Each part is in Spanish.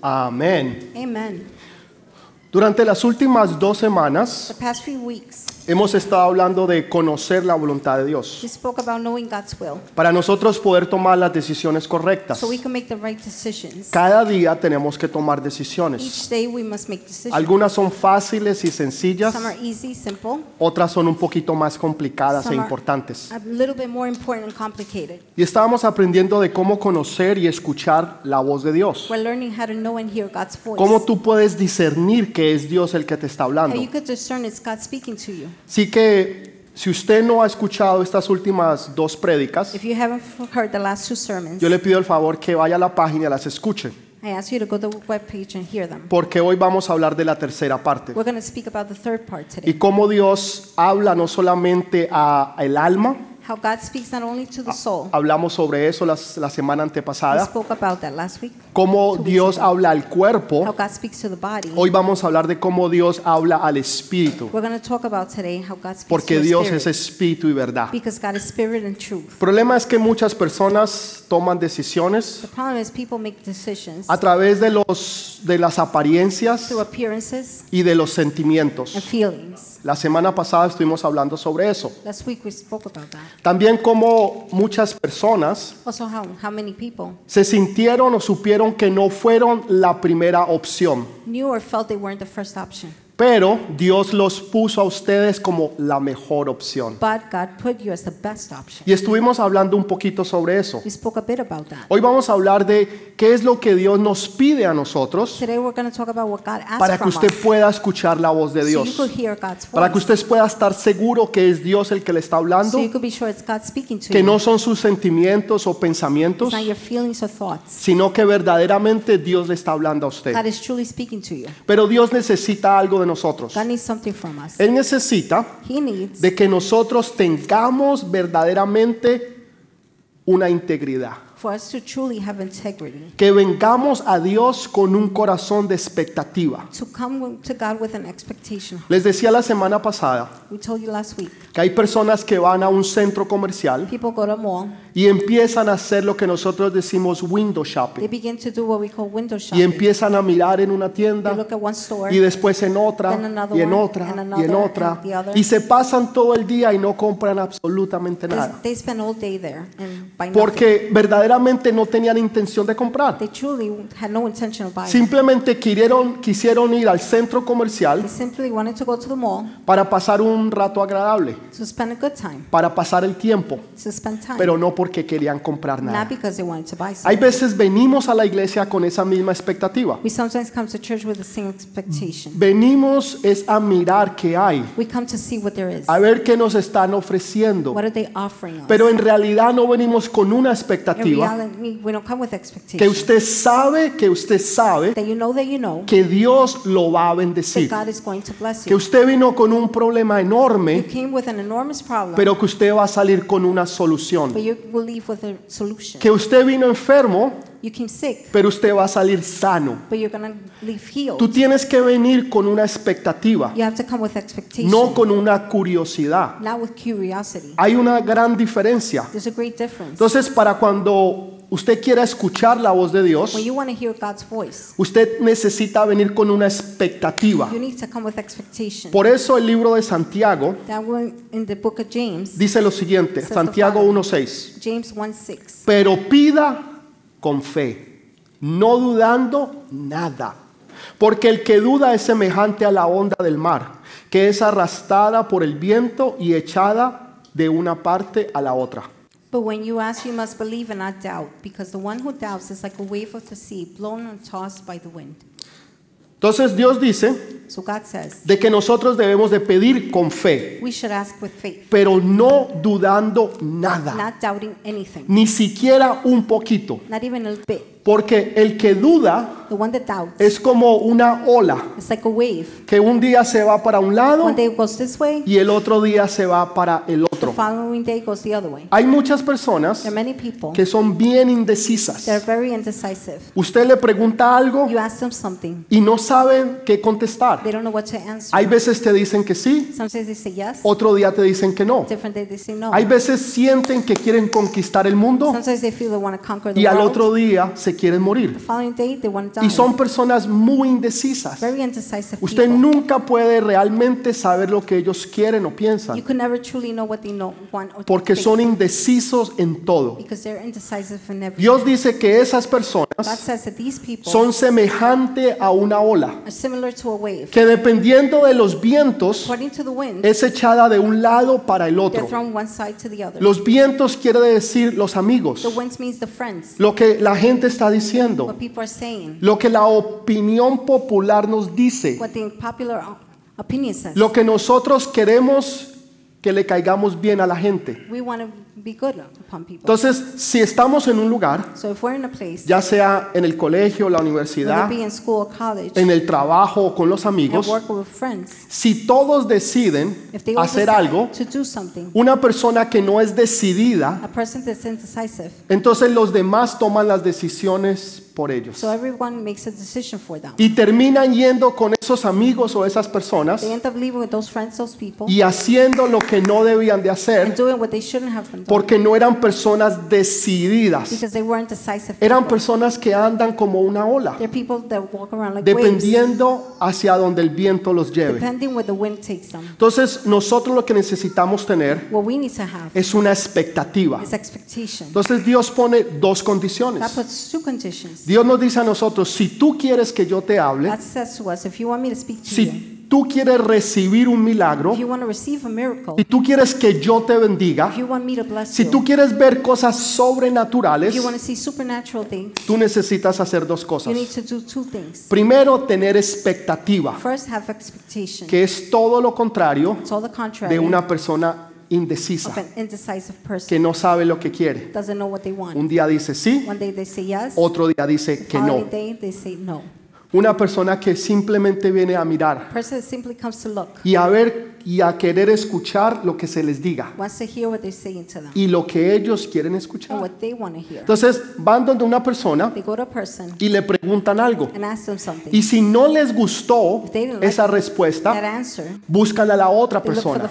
Amén. Amen. Durante las últimas dos semanas The past few weeks, hemos estado hablando de conocer la voluntad de Dios we spoke about knowing God's will para nosotros poder tomar las decisiones correctas. so we can make the right decisions. Cada día tenemos que tomar decisiones. Each day we must make decisions. Algunas son fáciles y sencillas, Some are easy, simple. otras son un poquito más complicadas e Some are importantes. a little bit more important and complicated. Y estábamos aprendiendo de cómo conocer y escuchar la voz de Dios. We're learning how to know and hear God's voice. Cómo tú puedes discernir que es Dios el que te está How hablando. you could discern it's God speaking to you. Así que si usted no ha escuchado estas últimas dos prédicas, If you haven't f- heard the last two sermons, yo le pido el favor que vaya a la página y las escuche, I ask you to go to the webpage and hear them. porque hoy vamos a hablar de la tercera parte. We're going to speak about the third part Y today. cómo Dios habla no solamente al alma, How God speaks not only to the soul. hablamos sobre eso las- la semana We antepasada, spoke about that last week. cómo Dios habla al How cuerpo. God speaks to the body. Hoy vamos a hablar de cómo Dios habla al espíritu, We're going to talk about today how God speaks porque to the Dios spirit. es espíritu y verdad. Because God is spirit and truth. El problema es que muchas personas toman decisiones The problem is people make decisions a través de, los, de las apariencias y de los sentimientos. La semana pasada estuvimos hablando sobre eso. También como muchas personas Also, how, how many people se sintieron o supieron que no fueron la primera opción, pero Dios los puso a ustedes como la mejor opción. But God put you as the best option. Y estuvimos hablando un poquito sobre eso. We spoke a bit about that. Hoy vamos a hablar de qué es lo que Dios nos pide a nosotros Today we're going to talk about what God asked para que from usted us. pueda escuchar la voz de So you Dios. could hear God's Para que voice. usted pueda estar seguro que es Dios el que le está hablando, So you could be sure it's God speaking to que you. no son sus sentimientos o pensamientos, It's not your feelings or thoughts. sino que verdaderamente Dios le está hablando a usted. God is truly speaking to you. Pero Dios necesita algo de nosotros. Él necesita de que nosotros tengamos verdaderamente una integridad. for us to truly have integrity. Que vengamos a Dios con un corazón de expectativa. To come to God with an expectation. Les decía la semana pasada We told you last week. que hay personas que van a un centro comercial People go to mall. Y empiezan a hacer lo que nosotros decimos window They shopping. begin to do what we call window Y shopping. empiezan a mirar en una They tienda look at one store. y después en otra y en otra y en otra y se pasan todo el día y no compran absolutamente They, nada they spend all day there and buy porque verdaderamente no tenían intención de comprar. They truly had no intention of buying. Simplemente quisieron, quisieron ir al centro They comercial simply wanted to go to the mall para pasar un rato agradable, to spend a good time, para pasar el tiempo, to spend time, pero no porque querían comprar not nada. because they wanted to buy Hay veces venimos a la iglesia con esa misma expectativa. We sometimes come to church with the same expectation. Venimos es a mirar qué hay, We come to see what there is. a ver qué nos están ofreciendo. What are they offering us? Pero en realidad no venimos con una In expectativa reality, we don't come with que usted sabe, que usted sabe That you know that you know que Dios lo va a that bendecir. God is going to bless Que you. usted vino con un problema You enorme, came with an enormous problem, pero que usted va a salir con una solución. but you will leave with a solution. Que usted vino enfermo, You came sick, pero usted va a salir sano. but you're going to leave healed. Tú tienes que venir con una expectativa, You have to come with expectation, no con una curiosidad. not with curiosity. Hay una gran diferencia. There's a great difference. Entonces, para cuando usted quiera escuchar la voz de Dios, When you want to hear God's voice, usted necesita venir con una expectativa. you need to come with expectation. Por eso el libro de Santiago That one in the book of James, dice lo siguiente, Says the Santiago Father. 1.6, James 1 6. pero pida con fe, no dudando nada, porque el que duda es semejante a la onda del mar, que es arrastrada por el viento y echada de una parte a la otra. But when you ask, you must believe and not doubt, because the one who doubts is like a wave of the sea, blown and tossed by the wind. Entonces Dios dice So God says, de que nosotros debemos de pedir con fe, we should ask with faith, pero no dudando nada, not doubting anything, ni siquiera un poquito, not even a bit. Porque el que duda The one that doubts es como una ola like a wave. que un día se va para un lado One day it goes this way, y el otro día se va para el the otro. following day goes the other way. Hay muchas personas There are many people que son bien indecisas. that are very indecisive. Usted le pregunta algo You ask them something, y no saben qué contestar. they don't know what to answer. Hay veces te dicen que sí, Sometimes they say yes, otro día te dicen que no. different day they say no. Hay veces sienten que quieren conquistar el mundo Sometimes they feel they want to conquer the y al world, otro día se quieren morir. Y son personas muy indecisas. Usted nunca puede realmente saber lo que ellos quieren o You piensan, could never truly know what they know, want or porque son indecisos en todo. because they're indecisive in everything. Dios dice que esas personas son semejante a una ola, que dependiendo de los vientos es echada de un lado para el otro. Los vientos quiere decir los amigos, lo que la gente está diciendo, lo que la opinión popular nos dice, lo que nosotros queremos que le caigamos bien a la gente. Be good upon. Entonces, si estamos en un lugar, So if we're in a place, ya sea en el colegio, la universidad, it be in school or college, en el trabajo o con los amigos, friends, si todos deciden hacer algo, una persona que no es decidida, entonces los demás toman las decisiones por ellos. so everyone makes a decision for them. Y terminan yendo con esos amigos o esas personas those friends, those people, y haciendo lo que no debían de hacer porque no eran personas decididas. because they weren't decisive. Eran personas que andan como una ola, They're people that walk around like waves, dependiendo hacia donde el viento los lleve. Entonces, nosotros lo que necesitamos tener es una expectativa. Entonces, Dios pone dos condiciones. Dios nos dice a nosotros, si tú quieres que yo te hable, si tú quieres recibir un milagro, if you want to receive a miracle, si tú quieres que yo te bendiga, si tú quieres ver cosas sobrenaturales, things, tú necesitas hacer dos cosas. need to do two things. Primero, tener expectativa, First, que es todo lo contrario de una persona indecisa, que no sabe lo que quiere. Doesn't know what they want. Un día dice sí, One day they say yes, otro día dice que no. Una persona que simplemente viene a mirar y a ver y a querer escuchar lo que se les diga. Y lo que ellos quieren escuchar. Entonces van donde una persona y le preguntan algo. Y si no les gustó esa respuesta, buscan a la otra persona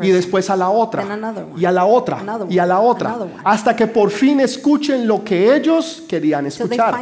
y después a la otra y a la otra y a la otra hasta que por fin escuchen lo que ellos querían escuchar.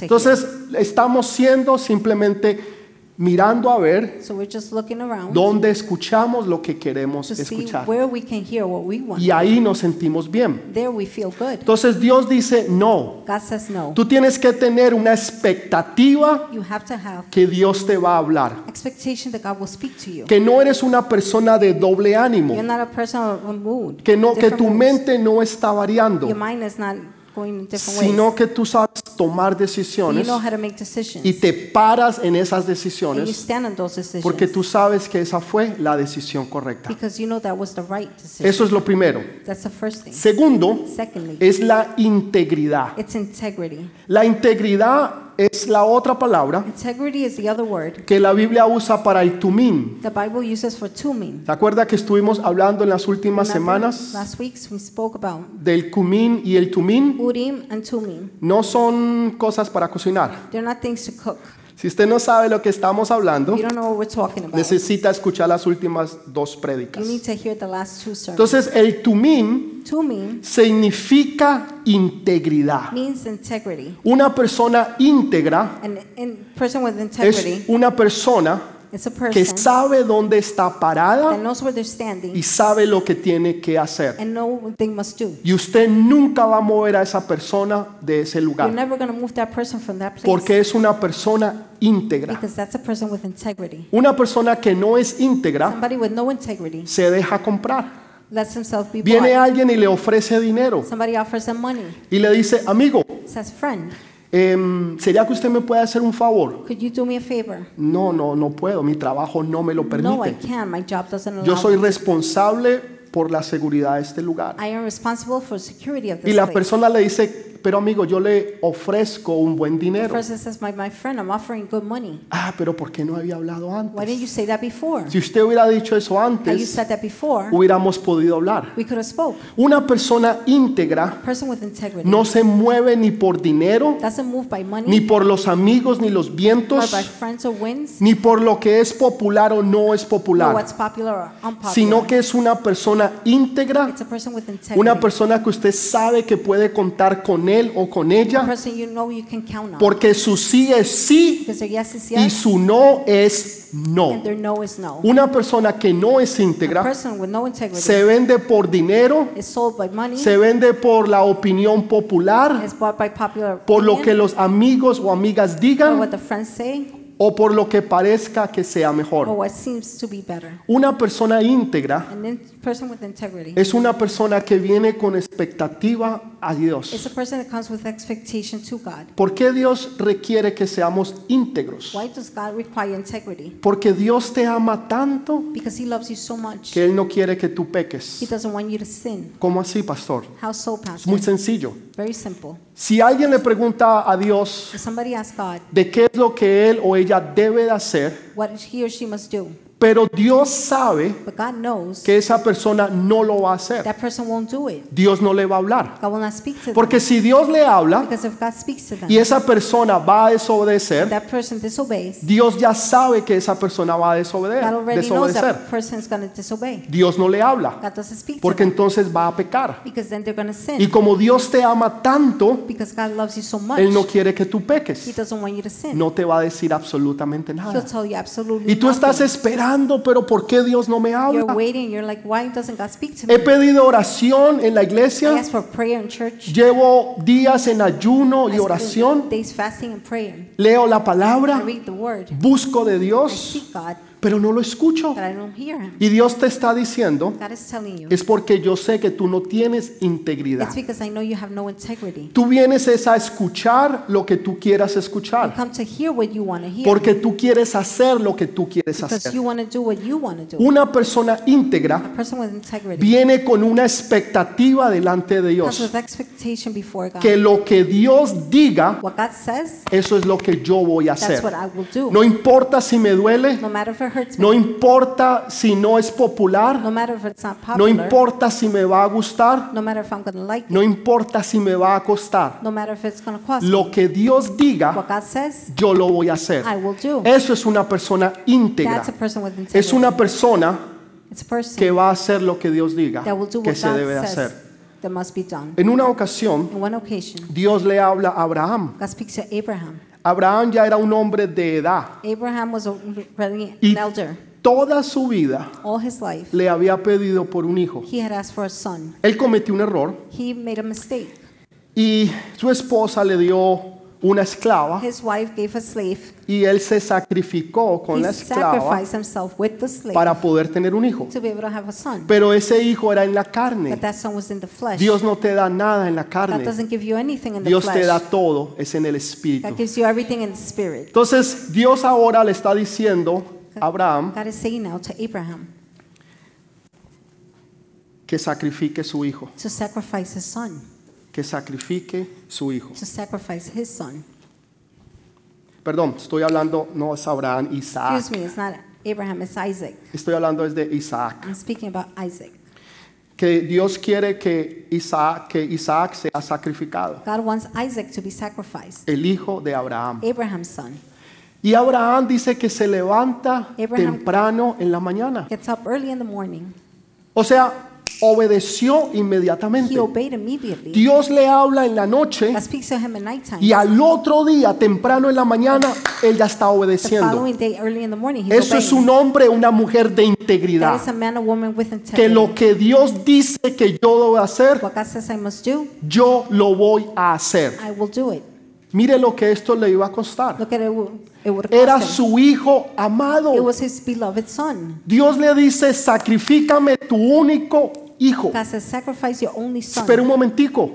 Entonces estamos siendo simplemente mirando a ver So we're just looking around dónde escuchamos lo que queremos escuchar. where we can hear what we want. Y ahí nos sentimos bien. There we feel good. Entonces Dios dice, no, God says no. tú tienes que tener una expectativa You have to have que Dios te va a hablar. expectation that God will speak to you. Que no eres una persona de doble ánimo. You're not a person of a mood. Que, no, que tu mente no está variando, Going sino que tú sabes tomar You decisiones know how to make decisions. y te paras en esas and you decisiones stand on those decisions. porque tú sabes que esa fue la decisión correcta. because you know that was the right decision. Eso es lo primero. That's the first thing. Segundo, Secondly, es la integridad. it's integrity. La integridad es la otra palabra Integrity is the other word que la Biblia usa para el tumín. the Bible uses for tuming. ¿Se acuerda que estuvimos hablando en las últimas semanas del cumín y el Tumim. No son cosas para cocinar. Si usted no sabe lo que estamos hablando, You don't know what we're talking about. necesita escuchar las últimas dos You prédicas. need to hear the last two sermons. Entonces, el tumín Tumim significa integridad. means integrity. Una persona íntegra person with es integrity una persona que sabe dónde está parada y sabe lo que tiene que hacer. Y usted nunca va a mover a esa persona de ese lugar never going to move that person from that place porque es una persona íntegra. because that's a person with integrity. Una persona que no es íntegra Somebody with no integrity se deja comprar. Viene alguien y le ofrece dinero Somebody offers them money. y le dice, amigo, Em, ¿sería que usted me puede hacer un favor? could you do me a favor? No, no, no puedo, mi trabajo no me lo No, I permite. can't. My job doesn't allow Yo soy me. responsable por la seguridad de este lugar. I am responsible for security of Y this la place. persona le dice, pero amigo, yo le ofrezco un buen dinero. person says, my, my friend, I'm offering good money. Ah, pero ¿por qué no había hablado Why didn't antes? you say that before? Si usted hubiera dicho eso antes, said that before, hubiéramos podido hablar. we could have spoke. Una persona íntegra no se mueve ni por dinero, doesn't move by ni por los amigos, ni los vientos, ni por lo que es popular o no es popular, sino que es una persona íntegra, una persona que usted sabe que puede contar con él o con ella, porque su sí es sí y su no es no. and their no is no. Una persona que no es íntegra se vende por dinero, is sold by money, se vende por la opinión popular, por lo que los amigos o amigas digan o por lo que parezca que sea or mejor. what seems to be better. Una persona íntegra es una persona que viene con expectativa a Dios. a person that comes with expectation to God. ¿Por qué Dios requiere que seamos íntegros? Why does God require integrity? Porque Dios te ama tanto Because He loves you so much. que Él no quiere que tú He peques. doesn't want you to sin. ¿Cómo así, pastor? Es muy sencillo. Very simple. Si alguien le pregunta a Dios If somebody asks God de qué es lo que él o ella debe de hacer, what he or she must do, pero Dios sabe but God knows que esa persona no lo va a hacer. that person won't do it. Dios no le va a hablar. Porque si Dios le habla Because if God speaks to them, y esa persona va a desobedecer, that person disobeys, Dios ya sabe que esa persona va a desobedecer. Dios no le habla, porque entonces va a pecar. because then they're going to Y como Dios te ama tanto, Because God loves you so much, Él no quiere que tú He peques. doesn't want you to sin. No te va a decir absolutamente nada. Y tú estás nothing. Esperando, pero ¿por qué Dios no me You're habla? waiting. You're like, why doesn't God speak to He me? pedido oración en la I iglesia. ask for prayer in church. Llevo días en ayuno y oración. days fasting and praying. Leo la I palabra. read the word. Busco de I Dios, seek God, pero no lo escucho. but I don't hear Him. Y Dios te está diciendo, God is telling you. es porque yo sé que tú no tienes integridad. No. Tú vienes es a escuchar lo que tú quieras escuchar. Porque tú quieres hacer lo que tú quieres hacer. Una persona íntegra viene con una expectativa delante de Dios. Que lo que Dios diga, eso es lo que yo voy a that's hacer. what I will do. No importa si me duele, No importa si no es popular, No importa si me va a gustar, No importa si me va a costar. Lo que Dios diga, yo lo voy a hacer. Eso es una persona íntegra. Es una persona que va a hacer lo que Dios diga que se debe hacer. That must be done. En una ocasión, On one occasion, Dios le habla a Abraham. God speaks to Abraham. Abraham ya era un hombre de edad Abraham was already y an elder. toda su vida All his life, le había pedido por un hijo. he had asked for a son. Él cometió un error He made a mistake. y su esposa le dio una esclava His wife gave a slave. y él se sacrificó con He la esclava sacrificed himself with the slave para poder tener un hijo. to be able to have a son. Pero ese hijo era en la carne. But that son was in the flesh. Dios no te da nada en la God carne. doesn't give you anything in the Dios te flesh. da todo, es en el God espíritu. gives you everything in the spirit. Entonces Dios ahora le está diciendo a Abraham God is saying now to Abraham que sacrifique su hijo, to sacrifice his son, que sacrifique su hijo. to sacrifice his son. Perdón, estoy hablando, no es Abraham, Isaac. Excuse me, it's not Abraham, it's Isaac. Estoy hablando es de Isaac. I'm speaking about Isaac. Que Dios quiere que Isaac, que Isaac sea sacrificado, God wants Isaac to be sacrificed, el hijo de Abraham. Abraham's son. Y Abraham dice que se levanta Abraham- temprano en la mañana. Gets up early in the morning. O sea, obedeció inmediatamente. He obeyed immediately. Dios le habla en la noche God speaks to him at nighttime. y al otro día, temprano en la mañana, él ya está The obedeciendo. following day, early in the morning, he's Eso es un hombre, una mujer de That integridad. is a man or woman with Que integrity. lo que Dios dice que yo debo hacer, What God says I must do, yo lo voy a hacer. I will do it. Mire lo que esto le iba a costar. Look at it, it would Era cost him. su hijo It amado. was his beloved son. Dios le dice, sacrifícame tu único hijo. Espera un momentico.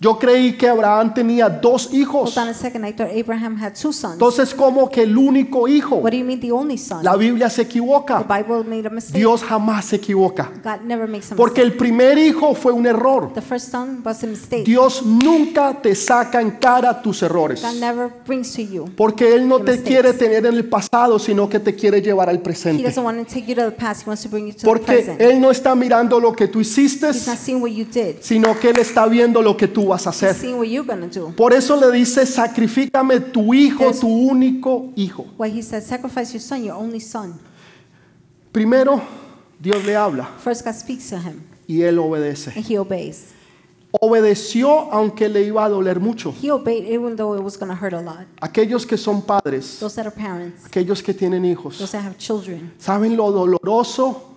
Yo creí que Abraham tenía dos hijos. Hold on a second. I thought Abraham had two sons. Entonces, como que el único hijo? What do you mean the only son? La Biblia se The equivoca. Bible made a mistake. Dios jamás se equivoca. God never makes a Porque mistake. el primer hijo fue un error. The first son was a mistake. Dios nunca te saca en cara tus errores. God never brings to you. Porque Él no te mistakes. quiere tener en el pasado, sino que te quiere llevar al He presente. doesn't want to take you to the past. He wants to bring you to the Porque present. Él no está mirando lo que tú hiciste, He's not seeing what you did. sino que Él está viendo lo que tú vas a hacer. Por eso le dice, sacrifícame tu hijo, tu único hijo. Primero, Dios le habla y Él obedece. Obedeció aunque le iba a doler mucho. Aquellos que son padres, aquellos que tienen hijos, saben lo doloroso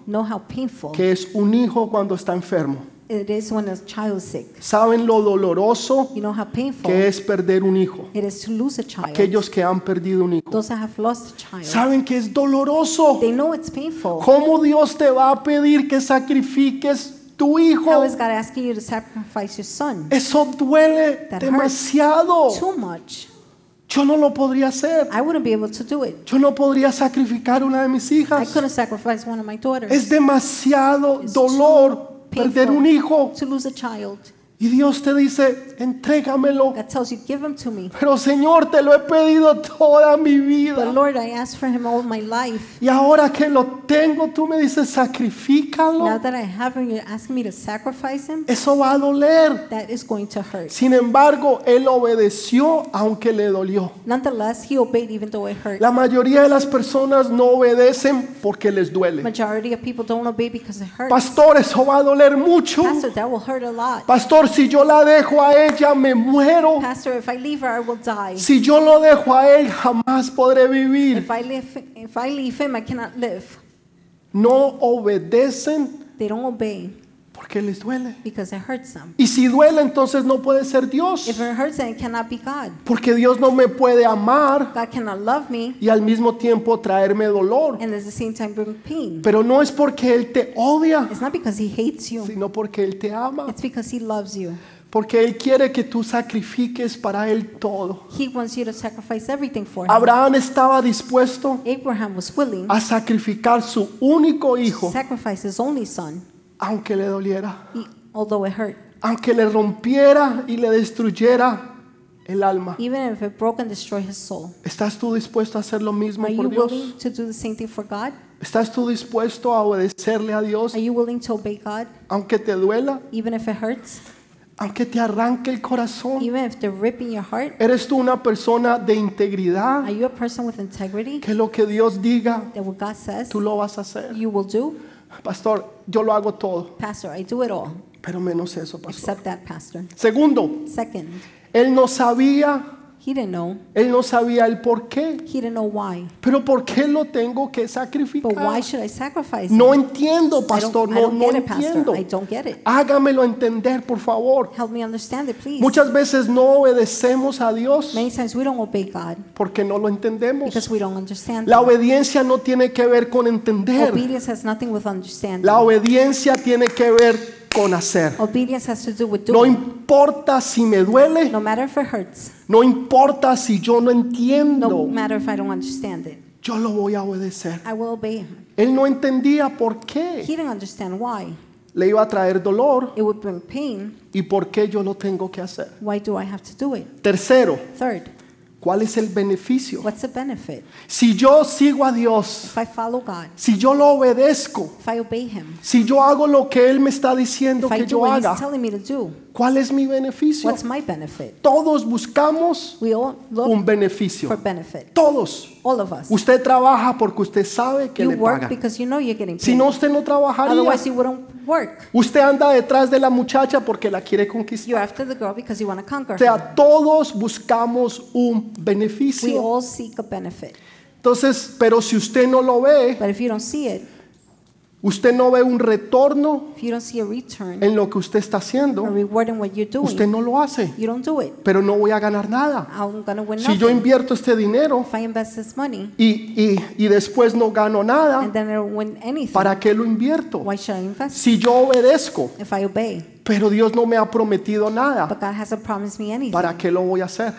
que es un hijo cuando está enfermo. It is when a child is sick. Saben lo doloroso You know how painful que es perder un hijo. it is to lose a child. Aquellos que han perdido un hijo. Those that have lost a child, Saben que es doloroso. they know it's painful. ¿Cómo Dios te va a pedir que sacrifiques tu How hijo? is God asking you to sacrifice your son? Eso duele That hurts demasiado. Too much. Yo no lo podría hacer. I wouldn't be able to do it. Yo no podría sacrificar una de mis I hijas. couldn't sacrifice one of my daughters Es demasiado It's dolor perder un hijo. to lose a child. Y Dios te dice, entrégamelo. God tells you, give him to me. Pero Señor, te lo he pedido toda mi But vida. Lord, I asked for him all my life. Y ahora que lo tengo, tú me dices, Now sacrifícalo. that I have him, you're asking me to sacrifice him? Eso va a doler. That is going to hurt. Sin embargo, él obedeció aunque le dolió. Nonetheless, he obeyed even though it hurt. La mayoría de las personas no obedecen porque les duele. Majority of people don't obey because it hurts. Pastor, eso va a doler mucho. Pastor, that will hurt a lot. Pastor, si yo la dejo a ella, me muero. Pastor, if I leave her, I will die. Si yo lo dejo a él, jamás podré vivir. If I leave, if I leave him, I cannot live. No obedecen They don't obey porque les duele. because it hurts them. Y si duele, entonces no puede ser Dios. If it hurts, it cannot be God. Porque Dios no me puede amar God cannot love me y al mismo tiempo traerme dolor. and at the same time bring pain. Pero no es porque Él te odia, It's not because he hates you. sino porque Él te ama. It's because he loves you. Porque Él quiere que tú sacrifiques para Él todo. He wants you to sacrifice everything for him. Abraham estaba dispuesto Abraham was willing a sacrificar su único to hijo, sacrifice his only son, aunque le doliera, although it hurt. aunque le rompiera y le destruyera el alma. Even if it broke and destroyed his soul. ¿Estás tú dispuesto a hacer lo mismo Are por you Dios? willing to do the same thing for God? ¿Estás tú dispuesto a obedecerle a Dios, Are you willing to obey God aunque te duela, even if it hurts? aunque te arranque el corazón? Even if they're ripping your heart? ¿Eres tú una persona de integridad? Are you a person with integrity Que lo que Dios diga, that what God says tú lo vas a hacer. you will do? Pastor, yo lo hago todo, Pastor, I do it all pero menos eso, pastor. except that, Pastor. Segundo, Second, él no sabía, he didn't know. él no sabía el por qué. He didn't know why. Pero ¿por qué lo tengo que But sacrificar? why should I sacrifice him? No entiendo, I don't, pastor, I no, don't no get it, Pastor. entiendo. I don't get it. Hágamelo entender, por favor. Help me understand it, please. Muchas veces no obedecemos a Dios Many times we don't obey God porque no lo entendemos. because we don't understand. La obediencia no tiene que ver con entender. Obedience has nothing with understanding. La obediencia tiene que ver con hacer. Obedience has to do with No importa si me duele, No matter if it hurts, no importa si yo no no entiendo, matter if I don't understand it, yo lo voy a obedecer. I will obey Him. Él no entendía por He qué didn't understand why. le iba a traer dolor It would bring pain. y por qué yo lo tengo que hacer. Why do I have to do it? Tercero, Third, ¿cuál es el beneficio? what's the benefit? Si yo sigo a Dios, If I follow God, si yo lo obedezco, if I obey Him, si yo hago lo que Él me está diciendo if I que do yo what haga, He's telling me to do, ¿cuál es mi beneficio? what's my benefit? Todos buscamos We all look un for beneficio. benefit. Todos. All of us. Usted trabaja porque usted sabe que You le work pagan. because you know you're getting Si paid. no, usted no trabajaría. Otherwise, you wouldn't work. Usted anda detrás de la muchacha porque la quiere conquistar. You're after the girl because you want to conquer O her. sea, todos buscamos un We beneficio. all seek a benefit. Entonces, pero si usted no lo ve, But if you don't see it, usted no ve un retorno en lo que usted está haciendo, usted no lo hace. Pero no voy a ganar nada. Si yo invierto este dinero y, y, y después no gano nada, ¿para qué lo invierto? Si yo obedezco, pero Dios no me ha prometido nada, ¿para qué lo voy a hacer?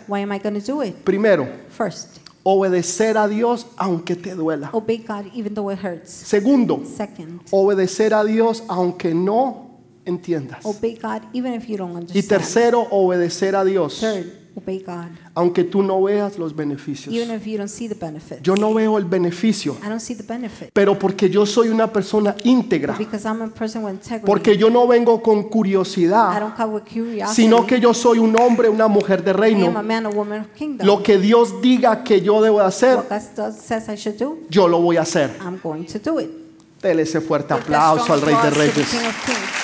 Primero, First, obedecer a Dios aunque te duela. obey God even though it hurts. Segundo, Second, obedecer a Dios aunque no entiendas. obey God even if you don't Y understand. tercero, obedecer a Dios Third, obey God aunque tú no veas los beneficios. even if you don't see the benefits. Yo no veo el beneficio, I don't see the benefit pero porque yo soy una persona íntegra, because I'm a person with integrity. porque yo no vengo con I curiosidad, don't come with curiosity. sino que yo soy un hombre, una mujer de I am a reino. man, a woman of kingdom. Lo que Dios diga que yo debo hacer, What God does- says I should do, yo lo voy a hacer. I'm going to do it. Dele ese fuerte Give that aplauso strong al Rey de applause to the Reyes. King of Kings.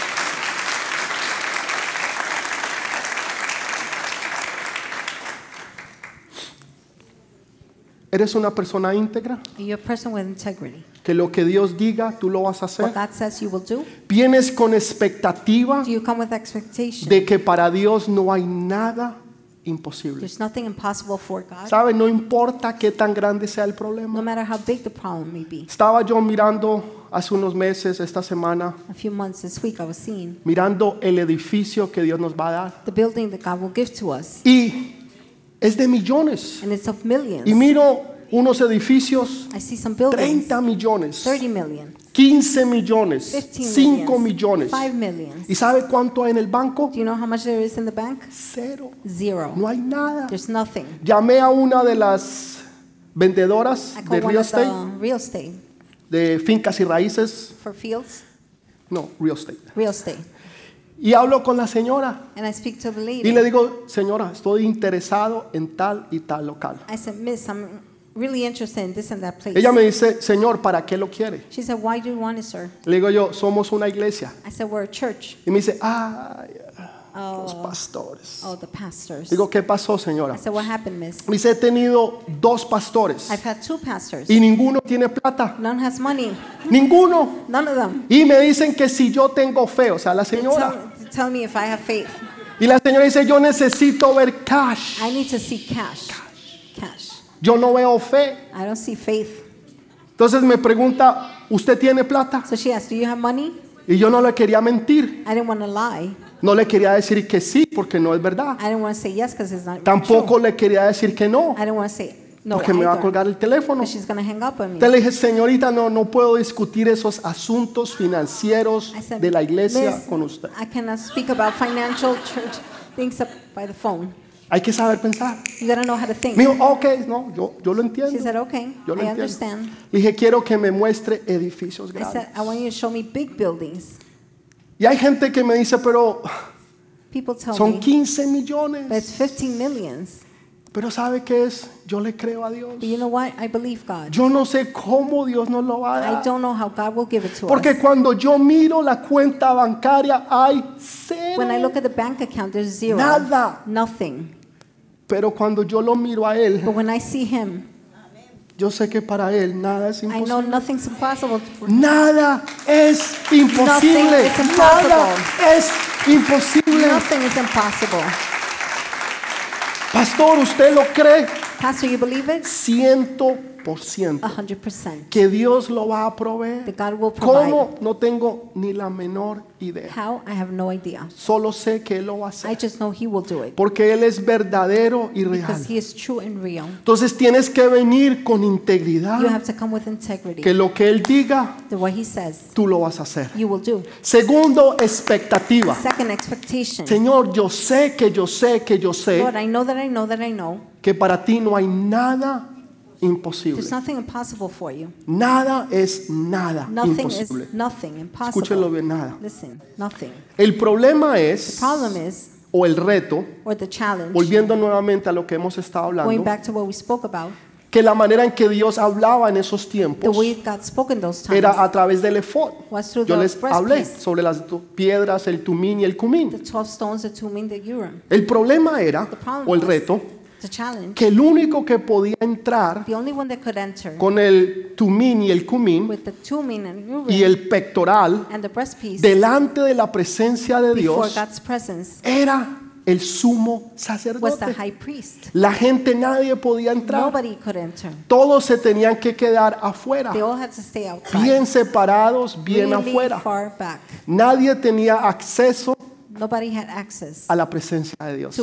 ¿Eres una persona íntegra? Are you a person with integrity? Que lo que Dios diga, tú lo vas a hacer. What God says you will do? ¿Vienes con expectativa Do you come with expectation? de que para Dios no hay nada imposible? There's nothing impossible for God, ¿Sabe? No importa qué tan grande sea el no problema. matter how big the problem may be. Estaba yo mirando hace unos meses, esta semana, A few months this week, I was seeing mirando el edificio que Dios nos va a dar. the building that God will give to us, Y es de millones. and it's of millions. Y miro unos edificios, I see some buildings, 30 millones, 30 million, 15 millones, 15 5 millions, millones. 5 millions. ¿Y sabe cuánto hay en el banco? Do you know how much there is in the bank? Cero. Zero. No hay nada. There's nothing. Llamé a una de las vendedoras I de estate, real estate de fincas y raíces. for fields, No, real estate. real estate. Y hablo con la señora And I speak to the y lady. le digo, señora, estoy interesado en tal y tal local. I said, Miss, I'm really interested in this and that place. Ella me dice, señor, ¿para qué lo quiere? She said, Why do you want it, sir? Le digo yo, somos una iglesia. I said, We're a church. Y me dice, ay, los Oh, pastores. oh the pastors. Digo, ¿qué pasó, señora? I said, What happened, miss? Dice, he tenido dos pastores I've had two pastors. y ninguno tiene plata. None has money. Ninguno. None of them. Y me dicen que si yo tengo fe, o sea, la señora. Tell, tell me if I have faith. Y la señora dice, yo necesito ver cash. I need to see cash. Cash. Yo no veo fe. I don't see faith. Entonces me pregunta, ¿usted tiene plata? So she asked, Do you have money? Y yo no le quería mentir. I didn't want to lie. No le quería decir que sí, porque no es verdad. I didn't want to say yes because it's not Tampoco true. le quería decir que no, I didn't want to say no. porque me va a colgar el teléfono. she's to hang up on me. Entonces le dije, señorita, no, no puedo discutir esos asuntos financieros said, de la iglesia "Miss, con usted. I cannot speak about financial church things by the phone. Hay que saber pensar. You got to know how to think. Me dijo, ok, no, yo, yo lo She entiendo. said, Okay, Yo lo I entiendo. understand. Le dije, quiero que me muestre edificios I grandes. said, I want you to show me big buildings. Y hay gente que me dice, pero People tell son me, 15 but millones. it's 15 millions. Pero ¿sabe qué es? Yo le creo a Dios. But you know what? I believe God. Yo no sé cómo Dios nos lo va a I dar. don't know how God will give it to Porque us. cuando yo miro la cuenta bancaria hay cero. When I look at the bank account, there's zero. Nada. Nothing. Pero cuando yo lo miro a Él, But when I see Him, yo sé que para Él nada es I know imposible. nothing's impossible. Nada es imposible. Is Nada impossible. es imposible. Nothing is impossible. Pastor, ¿usted lo cree? Pastor, you believe it? Ciento por ciento. A hundred percent. Que Dios lo va a That proveer. God will provide. ¿Cómo? No tengo ni la menor idea. How? I have no idea. Solo sé que Él lo va a I hacer. just know He will do it Porque Él es verdadero y real. because He is true and real. Entonces tienes que venir con You integridad. have to come with integrity. Que lo que Él diga, The what He says, tú lo vas a hacer. you will do. Segundo, expectativa. Second expectation. Señor, yo sé que yo sé que yo sé Lord, I know that I know that I know. Que para ti no hay nada imposible. There's nothing impossible for you. Nada es nada Nothing imposible. is nothing Escúchelo impossible. bien, nada. Listen, nothing. El problema The es, problem is, o el reto, or the challenge, volviendo nuevamente a lo que hemos estado going hablando, back to what we spoke about, que la manera en que Dios hablaba en esos tiempos way God spoke in those times era a través del efod. Yo the les hablé sobre las piedras, el tumín y el cumín. 12 stones, the Tumim, the Urim. El problema era, o el reto, que el único que podía entrar con el tumín y el cumín with the Tumim and Urim y el pectoral delante de la presencia de Dios era el sumo sacerdote. La gente, nadie podía entrar. Nobody could enter. Todos se tenían que quedar afuera, They all had to stay outside. bien separados, bien afuera. Nadie tenía acceso Nobody had access a la presencia de Dios.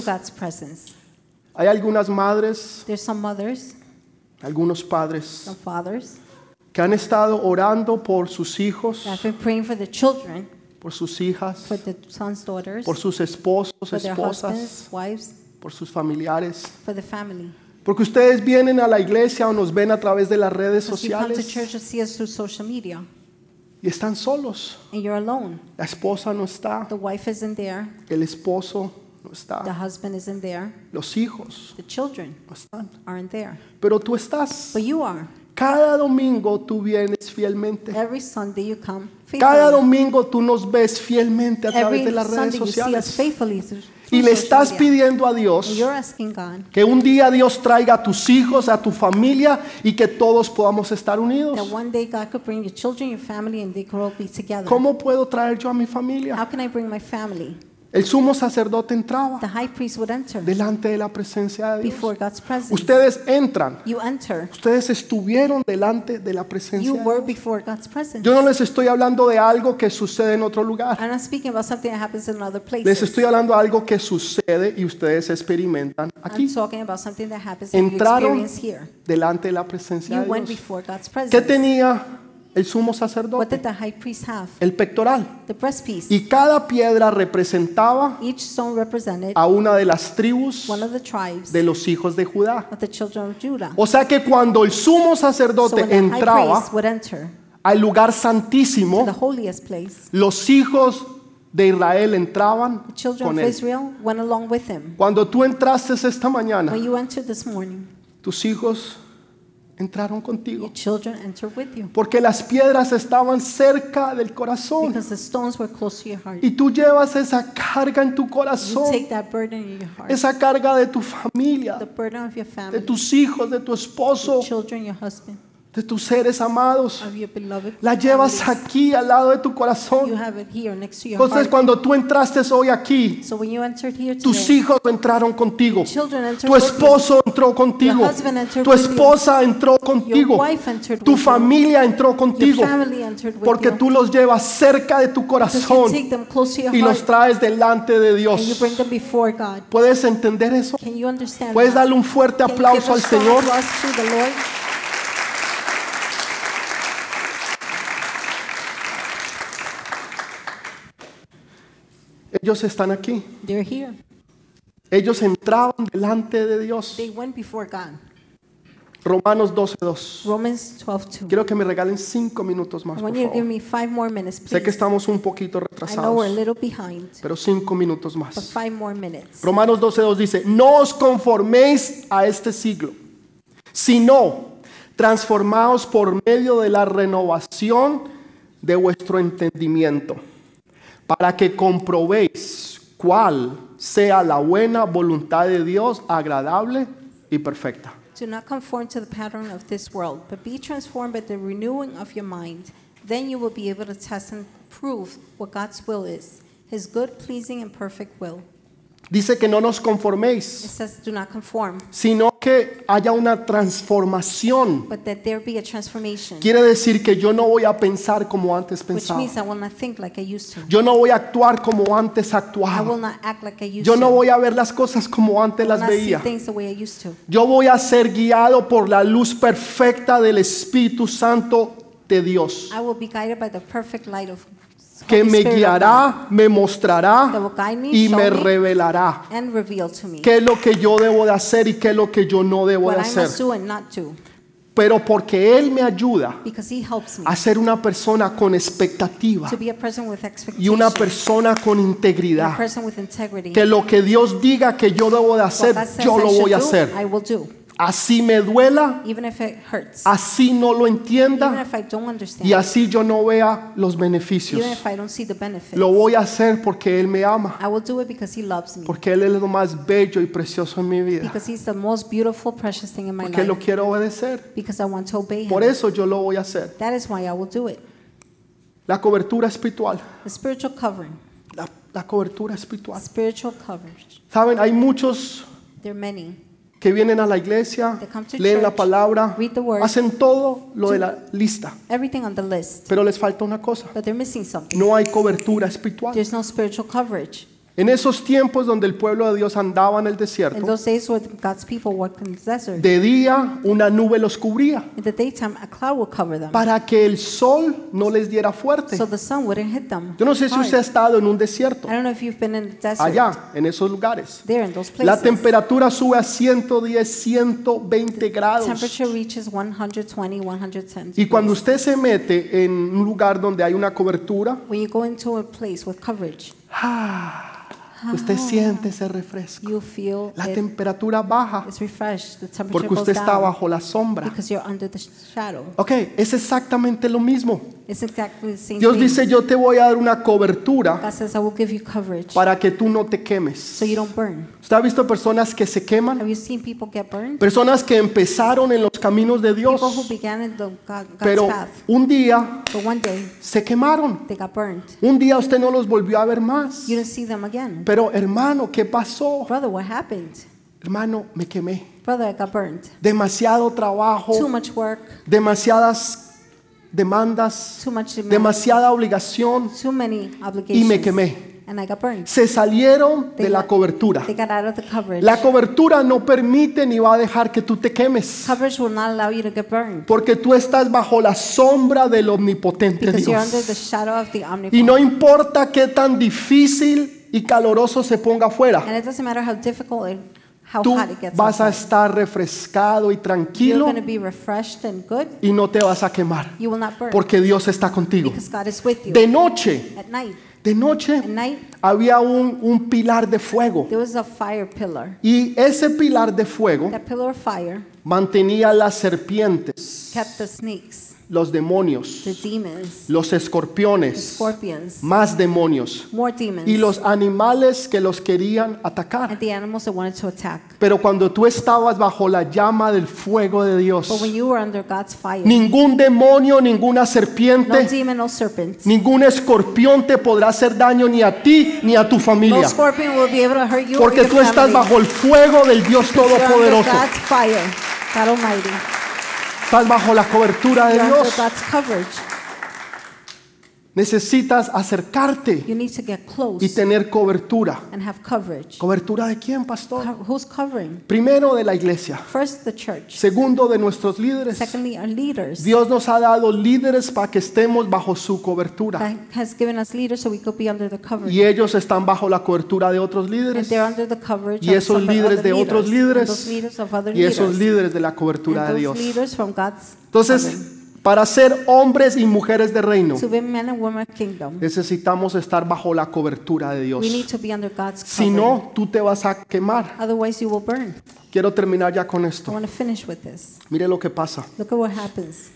Hay algunas madres, some mothers, algunos padres some fathers que han estado orando por sus hijos, that have been praying for the children, por sus hijas, for the sons, daughters, por sus esposos, for their esposas, husbands, wives, por sus familiares. for the family. Porque ustedes vienen a la iglesia o nos ven a través de las redes sociales y están solos. and you're alone. La esposa no está, The wife isn't there, el esposo no the está, husband isn't there, los hijos the children no están. aren't there. Pero tú estás. But you are. Cada domingo tú vienes fielmente. Every Sunday you come Cada domingo tú nos ves fielmente a través Every de las redes Sunday you see us sociales. y le estás pidiendo a And Dios que un día Dios traiga a tus hijos, a tu familia y que todos podamos estar unidos. that one day God could bring your children, your family, and they could all be together. ¿Cómo puedo traer yo a mi familia? El sumo sacerdote entraba The high priest would enter delante de la presencia de Dios. before God's presence. Ustedes entran, You enter. ustedes estuvieron delante de la presencia You de were Dios. before God's presence. Yo no les estoy hablando de algo que sucede en otro lugar. I'm not speaking about something that happens in other places. Les estoy hablando de algo que sucede y ustedes experimentan I'm aquí, talking about something that happens and you Entraron experience here. delante de la presencia You de went Dios. before God's ¿Qué tenía el sumo What did sacerdote? the high priest have? El pectoral. The breastpiece. Y cada piedra representaba Each stone represented a una de las tribus one of the tribes de los hijos de Judá. of the children of Judah. O sea que cuando el sumo So sacerdote when the high entraba priest would enter al lugar to santísimo, the holiest place, los hijos de Israel entraban the children con of él. Israel went along with him. Cuando tú entraste esta mañana, When you entered this morning, tus hijos entraron contigo. Porque las piedras estaban cerca del corazón. Y tú llevas esa carga en tu corazón. Esa carga de tu familia, de tus hijos, de tu esposo, de tus seres amados. La llevas aquí al lado de tu corazón. Entonces cuando tú entraste hoy aquí, tus hijos entraron contigo. Tu esposo entró contigo. Tu esposa entró contigo. Tu familia entró contigo. Porque tú los llevas cerca de tu corazón y los traes delante de Dios. ¿Puedes entender eso? ¿Puedes darle un fuerte aplauso al Señor? applause to the Lord? Ellos están aquí. They're here. Ellos entraban delante de Dios. They went before God. Romanos 12.2. Romans 12:2. Quiero que me regalen cinco minutos más, por to give favor. me five more minutes, Sé que please. estamos un poquito I know retrasados, we're a little behind, pero cinco minutos but más. five more minutes. Romanos 12.2 dice, no os conforméis a este siglo, sino transformaos por medio de la renovación de vuestro entendimiento, para que comprobéis cuál sea la buena voluntad de Dios, agradable y perfecta. Do not conform to the pattern of this world, but be transformed by the renewing of your mind. Then you will be able to test and prove what God's will is, His good, pleasing, and perfect will. Dice que no nos It conforméis, says, do not conform, sino que haya una transformación. but that there be a transformation, Quiere decir que yo no voy a pensar como antes which pensaba. means I will not think like I used to. Yo no voy a actuar como antes I actuaba. will not act like I used Yo no voy a ver las cosas como antes I las veía. the way I used to. Yo voy a ser guiado por la luz perfecta del Espíritu Santo de Dios, I will be guided by the perfect light of que me guiará, me mostrará y me revelará qué es lo que yo debo de hacer y qué es lo que yo no debo de hacer. Pero porque Él me ayuda a ser una persona con expectativa y una persona con integridad. Que lo que Dios diga que yo debo de hacer, yo lo voy a hacer. Así me duela, even if it hurts, así no lo even entienda if I don't understand, y así yo no vea los beneficios. even if I don't see the benefits. Lo voy a hacer porque Él me ama, I will do it because He loves me, porque Él es lo más bello y precioso en mi vida, because He's the most beautiful, precious thing in my porque lo life, quiero obedecer. because I want to obey Por Him. eso yo lo voy a hacer. That is why I will do it. La cobertura espiritual, The spiritual covering, la, la cobertura espiritual. spiritual coverage. Saben, hay muchos There are many. Que vienen a la iglesia, leen la palabra, read the word. hacen todo lo de la lista, Everything on the list, pero les falta una cosa. but they're missing something. No hay cobertura espiritual. En esos tiempos donde el pueblo de Dios andaba en el In desierto, those days where God's people walked in the desert, de día una nube los cubría in the daytime a cloud would cover them, para que el sol no les diera fuerte. so the sun wouldn't hit them. Yo no sé si usted ha estado en un desierto, I don't know if you've been in the desert. allá, en esos lugares. There in those La temperatura sube a 110, 120 grados. Temperature reaches 120, 110. Y cuando usted se mete en un lugar donde hay una cobertura, When you go into a place with coverage, ah, usted siente ese refresco. you feel La temperatura baja porque usted está bajo la sombra. because you're under the shadow. Ok, es exactamente lo mismo. It's exactly the same Dios dice, yo te voy a dar una cobertura God says, I will give you coverage para que tú no te quemes. so you don't burn. ¿Usted ha visto personas que se queman? Have you seen people get burned? Personas que empezaron en los caminos de Dios, pero un día but one day se quemaron. Un día usted no los volvió a ver más. You didn't see them again. Pero hermano, ¿qué pasó? Hermano, me quemé. Brother, I got burned. Demasiado trabajo, Too much work, demasiadas demandas, demasiada obligación y me quemé. And I got burned. Se salieron de la cobertura. They got out of the coverage. La cobertura no permite ni va a dejar que tú te quemes. coverage will not allow you to get burned Porque tú estás bajo la sombra del omnipotente Dios. Y no importa qué tan difícil y caloroso se ponga afuera, Tú vas a estar refrescado y tranquilo y no te vas a quemar. You will not burn Porque Dios está contigo. because God is with you. De noche, de noche había un, un pilar de fuego. Y ese pilar de fuego mantenía las serpientes, kept the snakes, los demonios, the demons, los escorpiones, scorpions, más demonios more demons, y los animales que los querían atacar. the animals that wanted to attack. Pero cuando tú estabas bajo la llama del fuego de Dios, But when you were under God's fire, ningún demonio, ninguna no serpiente, demon, no serpent, ningún escorpión te podrá hacer daño ni a ti ni a tu no familia. scorpion will be able to hurt you or Porque your tú estás bajo el fuego del Dios Todopoderoso. God's fire, God Almighty. Estás bajo la cobertura de Dios. Necesitas acercarte You need to get y close tener cobertura. and have coverage. ¿Cobertura de quién, pastor? Co- Who's covering? Primero de la iglesia. First, the church. Segundo de nuestros líderes. Secondly, our leaders. Dios nos ha dado líderes para que estemos bajo su cobertura. God has given us leaders so we could be under the coverage. Y ellos están bajo la cobertura de otros And líderes. they're under the coverage Y esos líderes other de otros líderes. and those leaders of other Y esos líderes de la cobertura and de those Dios. leaders from God's Entonces, covering. Para ser hombres y mujeres de reino, kingdom, necesitamos estar bajo la cobertura de Dios. Si no, tú te vas a quemar. Otherwise, you will burn. Quiero terminar ya con I esto. want to finish with this. Mire lo que pasa. Look at what happens.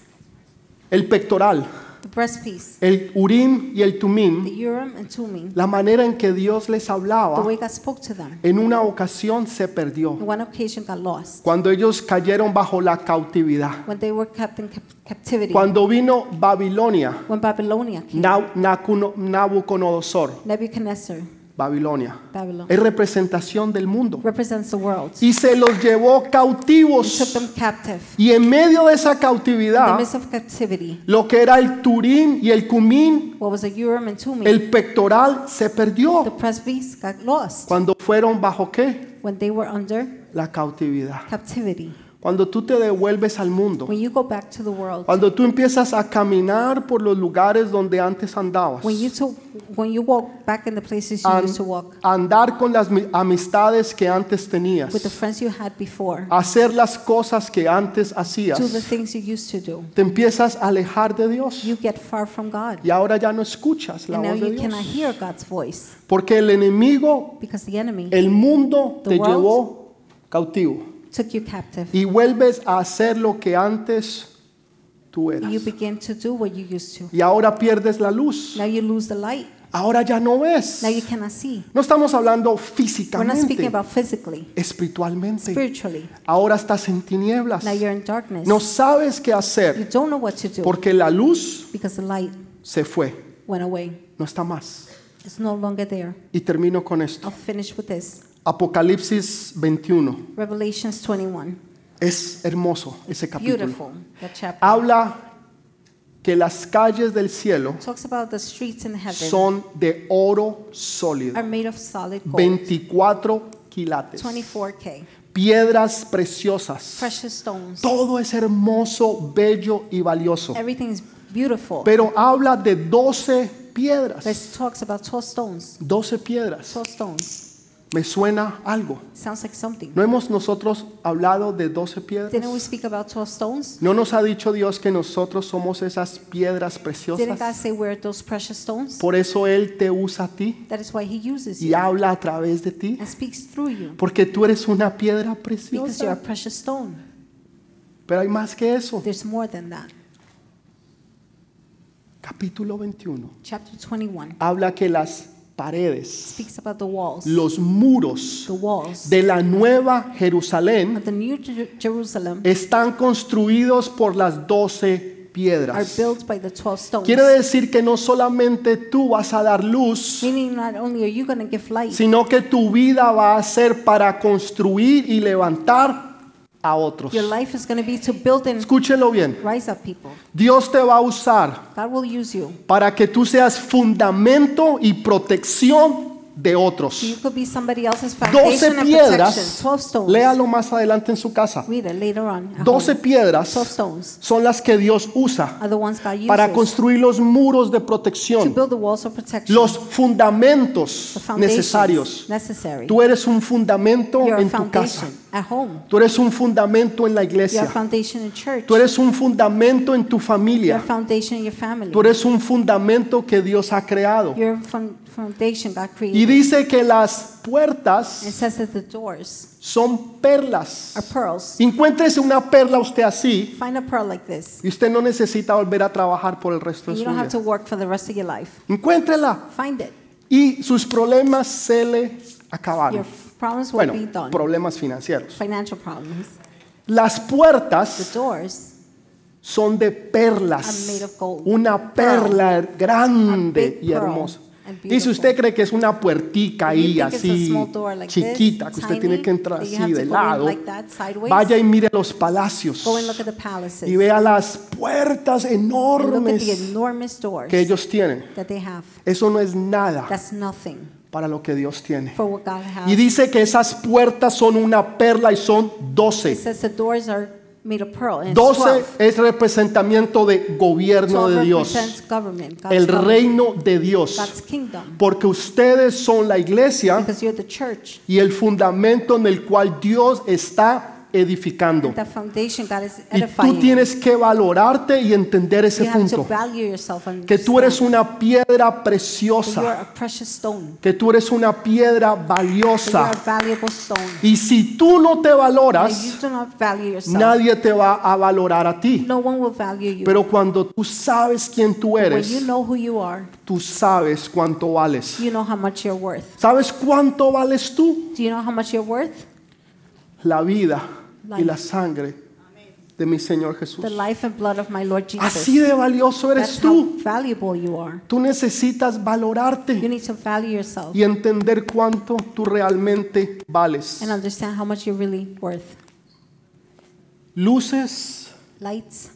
El pectoral, The breastpiece, el urim y el the tumim, Urim and Tumim, la manera en que Dios les the hablaba, way God spoke to them. en una ocasión se perdió. On one occasion got lost Cuando ellos cayeron bajo la cautividad. when they were kept in cap- captivity. Cuando vino Babilonia, When Babylonia came, Nabucodonosor, Nebuchadnezzar, Babilonia, Babylon, es representación del mundo. represents the world. Y se los llevó took cautivos. them captive. Y en medio de esa In the cautividad, midst of captivity, lo que era el turín y el cumín, what was a Urim and Tumim, el pectoral se the perdió. breastpiece got lost Cuando fueron bajo qué? when they were under La cautividad. captivity. Cuando tú te devuelves al mundo. When you go back to the world, Cuando tú empiezas a caminar por los lugares donde antes andabas. when you to, when you walk back in the places you An- used to walk, andar con las mi- amistades que antes tenías. with the friends you had before, Hacer las cosas que antes hacías. do the things you used to do, Te empiezas a alejar de Dios. you get far from God. Y ahora ya no escuchas la And now voz de you cannot Dios. hear God's voice Porque el enemigo, because the enemy el mundo The te world llevó cautivo. Took you captive. Y vuelves a hacer lo que antes tú eras. You begin to do what you used to. Y ahora pierdes la luz. Now you lose the light. Ahora ya no ves. Now you cannot see. No estamos hablando We're not speaking físicamente, about physically, espiritualmente. spiritually. Ahora estás en tinieblas. Now you're in darkness. No sabes qué You hacer don't know what to do porque la luz because the light se fue. went away. No está más. It's no longer there. Y termino con esto. I'll finish with this. Apocalipsis 21. Revelations 21. Es hermoso ese capítulo. Beautiful, that chapter. Habla que las calles del cielo Talks about the streets in heaven son de oro sólido. are made of solid gold. 24 quilates. 24K. Piedras preciosas. Precious stones. Todo es hermoso, bello y valioso. Everything is beautiful. Pero habla de 12 piedras. This talks about 12 stones. 12 piedras. 12 stones. Me suena algo. Sounds like something. ¿No hemos nosotros hablado de 12 piedras? Didn't we speak about 12 stones? ¿No nos ha dicho Dios que nosotros somos esas piedras Didn't God preciosas? say we're those precious stones? Por eso Él te usa a ti That is why He uses y you habla a través de ti. and speaks through you Porque tú eres una piedra because you're a preciosa. precious stone. Pero hay más que eso. There's more than that. capítulo 21, chapter 21, habla que las paredes, speaks about the walls. los muros de la nueva Jerusalén of the New Jer- Jerusalem están construidos por las doce are piedras. built by the 12 stones. Quiere decir que no solamente tú vas a dar luz, Meaning, not only are you going to give light, sino que tu vida va a ser para construir y levantar a otros. your life is going to be to build and Escúchelo bien. rise up people. Dios te va a usar God will use you. para que tú seas fundamento y protección de otros. you could be somebody else's 12 foundation and protection. piedras, 12 stones. léalo más adelante en su casa. Read it later on. at 12 home. 12 piedras stones son las que Dios usa are the ones God para construir los muros de to protección, build the walls of protection. los fundamentos the foundations necesarios. necessary. Tú eres un fundamento You're en tu casa. At home. Tú eres un fundamento en la You're a iglesia. foundation in church. Tú eres un fundamento en tu You're a familia. foundation in your family. Tú eres un fundamento que Dios ha creado. You're a foundation God Y created. dice que las It puertas says that the doors son perlas. are pearls. Encuéntrese una perla usted así Find a pearl like this. y usted no necesita volver a trabajar por el resto And de you su don't have to vida. work for the rest of your life. Encuéntrela Find it. y sus problemas se le acabaron. Problems will Bueno, be done. problemas financieros. Financial problems. Las The puertas doors son de are perlas. made of gold. Una perla grande A big y pearl hermosa. and Y si usted cree que es una puertica ahí así like chiquita, this, que usted tiny, tiene que entrar así de lado, like that, sideways, vaya y mire los palacios Go and look at the palaces. y vea las puertas and look at the enormes enormous doors que ellos tienen. that they have. Eso no es nada That's nothing para lo que Dios tiene. Y dice que esas puertas son una perla y son It doce. says the doors are made of pearl. And it's Doce 12. es representamiento de gobierno 12 de Dios, el reino de Dios. Porque ustedes son la iglesia y el fundamento en el cual Dios está edificando. Y tú tienes que valorarte y entender ese punto. Que tú eres una piedra preciosa, que tú eres una piedra valiosa. Y si tú no te valoras, nadie te va a valorar a ti. Pero cuando tú sabes quién tú eres, tú sabes cuánto vales. ¿Sabes cuánto vales tú? La vida y la sangre de mi Señor Jesús. The life and blood of my Lord Jesus. Así de valioso eres That's tú. how valuable you are. Tú necesitas You valorarte need to value yourself y entender cuánto tú realmente vales. and understand how much you're really worth. Luces Lights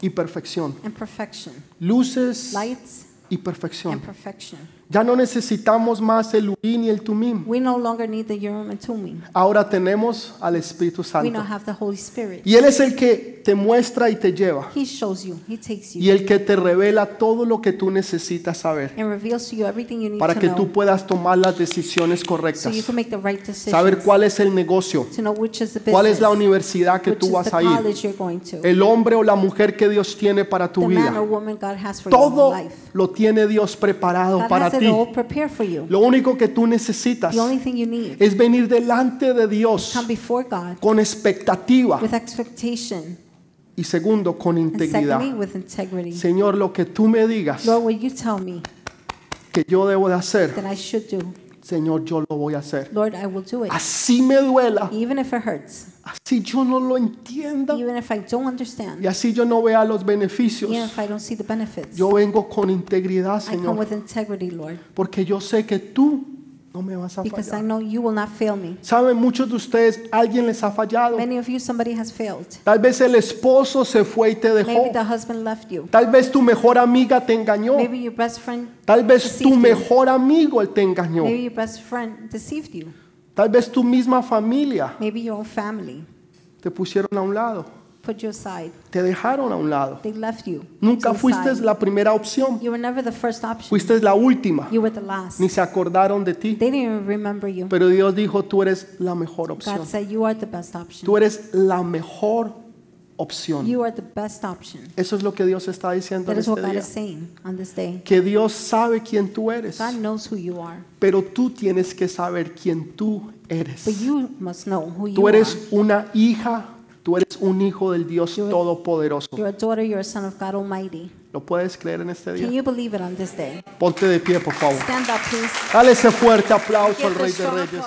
y perfección. and perfection. Luces Lights y perfección. and perfection. Ya no necesitamos más el Urim y el Tumim. We no longer need the Urim and Thummim. Ahora tenemos al Espíritu We Santo. now have the Holy Spirit. Y Él es el que te muestra y te lleva. He shows you, He takes Y you, el que te revela todo lo que tú necesitas saber. and reveals to you everything you need Para to que know tú puedas tomar las decisiones so you correctas. can make the right decisions. Saber cuál es el negocio. to know which is the business, Cuál es la universidad que which tú is vas the a ir. college you're going to, El hombre o la mujer que Dios tiene para tu the man or vida. woman God has for your Todo life. lo tiene Dios preparado God para ti. Lo único que tú necesitas The only thing you need es venir delante de Dios come before God con expectativa with expectation y segundo con integridad. secondly with integrity. Señor, lo que tú me digas Lord, que yo debo de hacer, Señor, yo lo voy a hacer. Lord, I will do it. Así me duela, Even if it hurts, así yo no lo entienda even if I don't understand, y así yo no vea los beneficios. even if I don't see the benefits. Yo vengo con integridad, I come Señor, with integrity, Lord, porque yo sé que tú no me vas a because I fallar. know you will not fail me. Saben, muchos de ustedes, alguien les ha fallado. Many of you, somebody has failed. Tal vez el esposo se fue y te dejó. Maybe the husband left you. Tal vez tu mejor amiga te engañó. Maybe your best friend, Tal vez deceived tu you. mejor amigo él te engañó. maybe your best friend deceived you. Tal vez tu misma familia Maybe your own family te pusieron a un lado, put you aside. te dejaron a un lado. They left you. Nunca fuiste la primera opción, You were never the first option. fuiste la última. You were the last. Ni se acordaron de ti. They didn't even remember you. Pero Dios dijo, tú eres la mejor opción. God said you are the best option. Tú eres la mejor opción. You are the best option. Eso es lo que Dios está diciendo That en is what este God día. is saying on this day. Que Dios sabe quién tú eres, God knows who you are, pero tú tienes que saber quién tú eres. but you must know who you Tú are. eres una hija Tú eres un hijo del Dios Todopoderoso. You're a daughter, you're a son of God Almighty. ¿Lo puedes creer en este Can día? you believe it on this day? Ponte de pie, por favor. Stand up, please. Dale ese fuerte aplauso Give al the Rey de Reyes.